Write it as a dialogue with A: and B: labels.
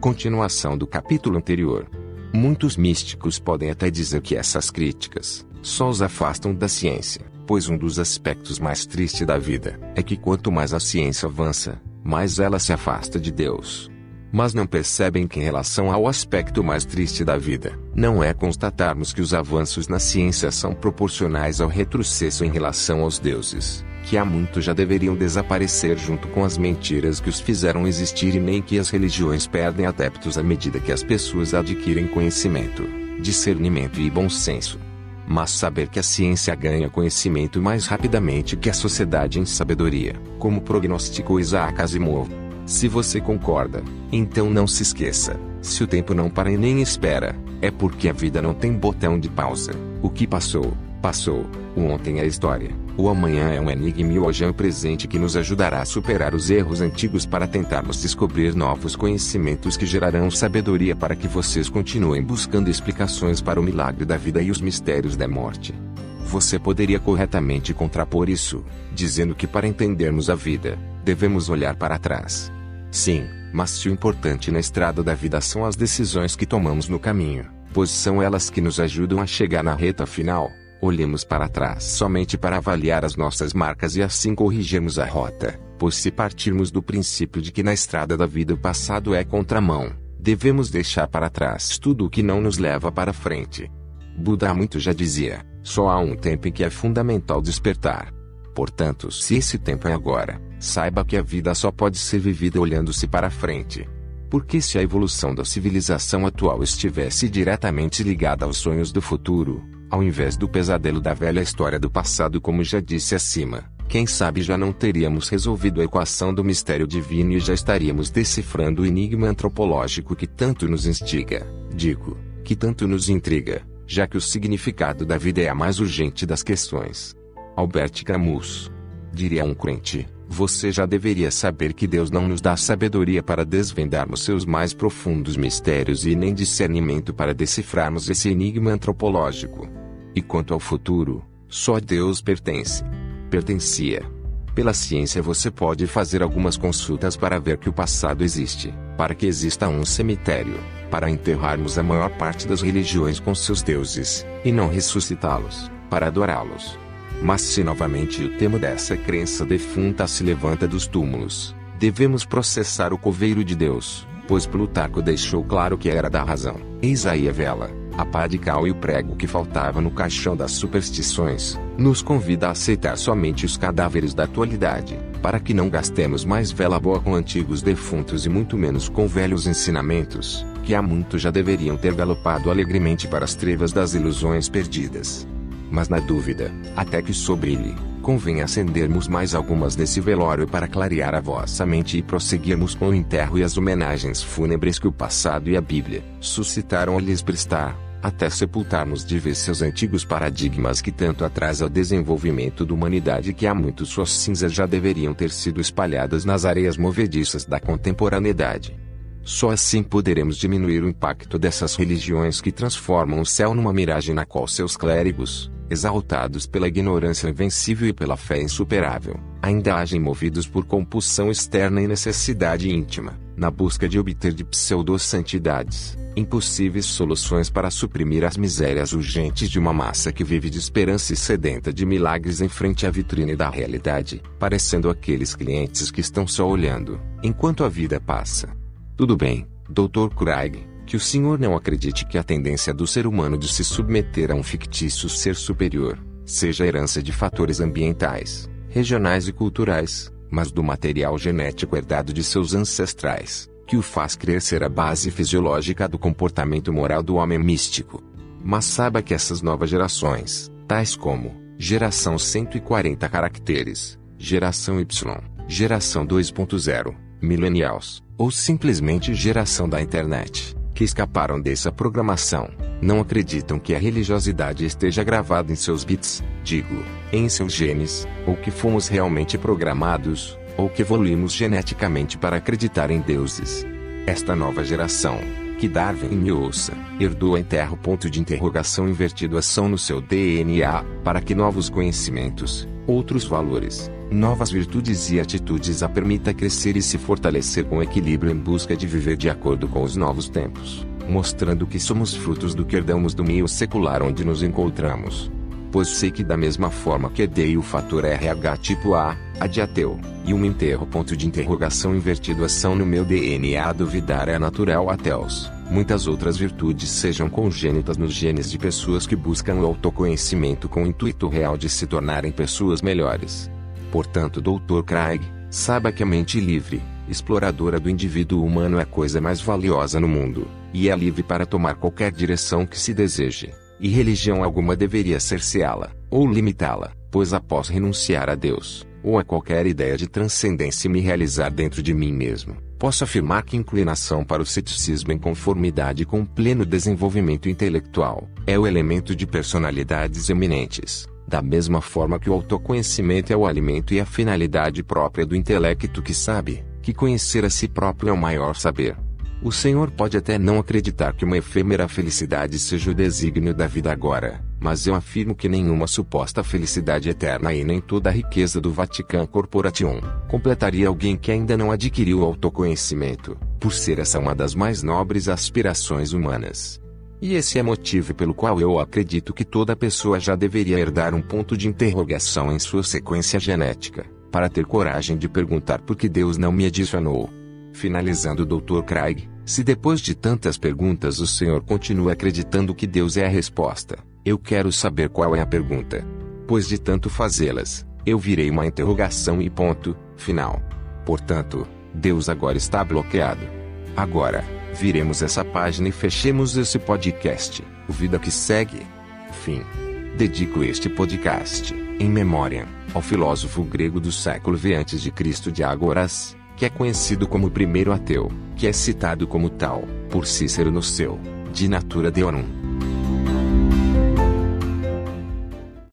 A: Continuação do capítulo anterior. Muitos místicos podem até dizer que essas críticas só os afastam da ciência, pois um dos aspectos mais tristes da vida é que quanto mais a ciência avança, mais ela se afasta de Deus. Mas não percebem que, em relação ao aspecto mais triste da vida, não é constatarmos que os avanços na ciência são proporcionais ao retrocesso em relação aos deuses, que há muito já deveriam desaparecer junto com as mentiras que os fizeram existir e nem que as religiões perdem adeptos à medida que as pessoas adquirem conhecimento, discernimento e bom senso. Mas saber que a ciência ganha conhecimento mais rapidamente que a sociedade em sabedoria, como prognosticou Isaac Asimov, se você concorda, então não se esqueça: se o tempo não para e nem espera, é porque a vida não tem botão de pausa. O que passou, passou. O ontem é história. O amanhã é um enigma e o hoje é um presente que nos ajudará a superar os erros antigos para tentarmos descobrir novos conhecimentos que gerarão sabedoria para que vocês continuem buscando explicações para o milagre da vida e os mistérios da morte. Você poderia corretamente contrapor isso, dizendo que para entendermos a vida, devemos olhar para trás. Sim, mas se o importante na estrada da vida são as decisões que tomamos no caminho, pois são elas que nos ajudam a chegar na reta final, olhemos para trás somente para avaliar as nossas marcas e assim corrigirmos a rota, pois se partirmos do princípio de que na estrada da vida o passado é contramão, devemos deixar para trás tudo o que não nos leva para frente. Buda muito já dizia: só há um tempo em que é fundamental despertar. Portanto, se esse tempo é agora, Saiba que a vida só pode ser vivida olhando-se para frente. Porque se a evolução da civilização atual estivesse diretamente ligada aos sonhos do futuro, ao invés do pesadelo da velha história do passado, como já disse acima, quem sabe já não teríamos resolvido a equação do mistério divino e já estaríamos decifrando o enigma antropológico que tanto nos instiga, digo, que tanto nos intriga, já que o significado da vida é a mais urgente das questões. Albert Camus diria um crente você já deveria saber que Deus não nos dá sabedoria para desvendarmos seus mais profundos mistérios e nem discernimento para decifrarmos esse enigma antropológico. E quanto ao futuro, só Deus pertence. Pertencia. Pela ciência você pode fazer algumas consultas para ver que o passado existe, para que exista um cemitério, para enterrarmos a maior parte das religiões com seus deuses, e não ressuscitá-los, para adorá-los. Mas se novamente o tema dessa crença defunta se levanta dos túmulos, devemos processar o coveiro de Deus, pois Plutarco deixou claro que era da razão. Eis aí a vela, a pá de cal e o prego que faltava no caixão das superstições, nos convida a aceitar somente os cadáveres da atualidade, para que não gastemos mais vela boa com antigos defuntos e muito menos com velhos ensinamentos, que há muito já deveriam ter galopado alegremente para as trevas das ilusões perdidas. Mas na dúvida, até que sobrilhe, convém acendermos mais algumas nesse velório para clarear a vossa mente e prosseguirmos com o enterro e as homenagens fúnebres que o passado e a Bíblia suscitaram a lhes prestar, até sepultarmos de vez seus antigos paradigmas que tanto atrasam o desenvolvimento da humanidade que há muito suas cinzas já deveriam ter sido espalhadas nas areias movediças da contemporaneidade. Só assim poderemos diminuir o impacto dessas religiões que transformam o céu numa miragem na qual seus clérigos, exaltados pela ignorância invencível e pela fé insuperável, ainda agem movidos por compulsão externa e necessidade íntima, na busca de obter de pseudo-santidades, impossíveis soluções para suprimir as misérias urgentes de uma massa que vive de esperança e sedenta de milagres em frente à vitrine da realidade, parecendo aqueles clientes que estão só olhando, enquanto a vida passa. Tudo bem, Dr. Craig, que o senhor não acredite que a tendência do ser humano de se submeter a um fictício ser superior, seja herança de fatores ambientais, regionais e culturais, mas do material genético herdado de seus ancestrais, que o faz crer ser a base fisiológica do comportamento moral do homem místico. Mas saiba que essas novas gerações, tais como geração 140 caracteres, geração Y, geração 2.0, millennials, ou simplesmente geração da internet, que escaparam dessa programação, não acreditam que a religiosidade esteja gravada em seus bits, digo, em seus genes, ou que fomos realmente programados, ou que evoluímos geneticamente para acreditar em deuses. Esta nova geração, que Darwin me ouça, herdou a enterro ponto de interrogação invertido ação no seu DNA, para que novos conhecimentos, outros valores, novas virtudes e atitudes a permita crescer e se fortalecer com equilíbrio em busca de viver de acordo com os novos tempos, mostrando que somos frutos do que herdamos do meio secular onde nos encontramos. Pois sei que da mesma forma que herdei o fator RH tipo A, a de ateu, e um enterro ponto de interrogação invertido ação no meu DNA duvidar é natural ateus muitas outras virtudes sejam congênitas nos genes de pessoas que buscam o autoconhecimento com o intuito real de se tornarem pessoas melhores. Portanto, Dr. Craig, saiba que a mente livre, exploradora do indivíduo humano é a coisa mais valiosa no mundo, e é livre para tomar qualquer direção que se deseje, e religião alguma deveria cerceá-la, ou limitá-la, pois após renunciar a Deus, ou a qualquer ideia de transcendência e me realizar dentro de mim mesmo, posso afirmar que inclinação para o ceticismo em conformidade com o pleno desenvolvimento intelectual é o elemento de personalidades eminentes, da mesma forma que o autoconhecimento é o alimento e a finalidade própria do intelecto que sabe que conhecer a si próprio é o maior saber. O Senhor pode até não acreditar que uma efêmera felicidade seja o desígnio da vida agora, mas eu afirmo que nenhuma suposta felicidade eterna e nem toda a riqueza do Vatican Corporation completaria alguém que ainda não adquiriu o autoconhecimento, por ser essa uma das mais nobres aspirações humanas. E esse é motivo pelo qual eu acredito que toda pessoa já deveria herdar um ponto de interrogação em sua sequência genética, para ter coragem de perguntar por que Deus não me adicionou. Finalizando Dr. Craig, se depois de tantas perguntas o senhor continua acreditando que Deus é a resposta, eu quero saber qual é a pergunta. Pois de tanto fazê-las, eu virei uma interrogação e ponto, final. Portanto, Deus agora está bloqueado. Agora, viremos essa página e fechemos esse podcast, o Vida que Segue. Fim. Dedico este podcast, em memória, ao filósofo grego do século V a.C. Diágoras, que é conhecido como o primeiro ateu, que é citado como tal, por Cícero no seu De Natura Deorum.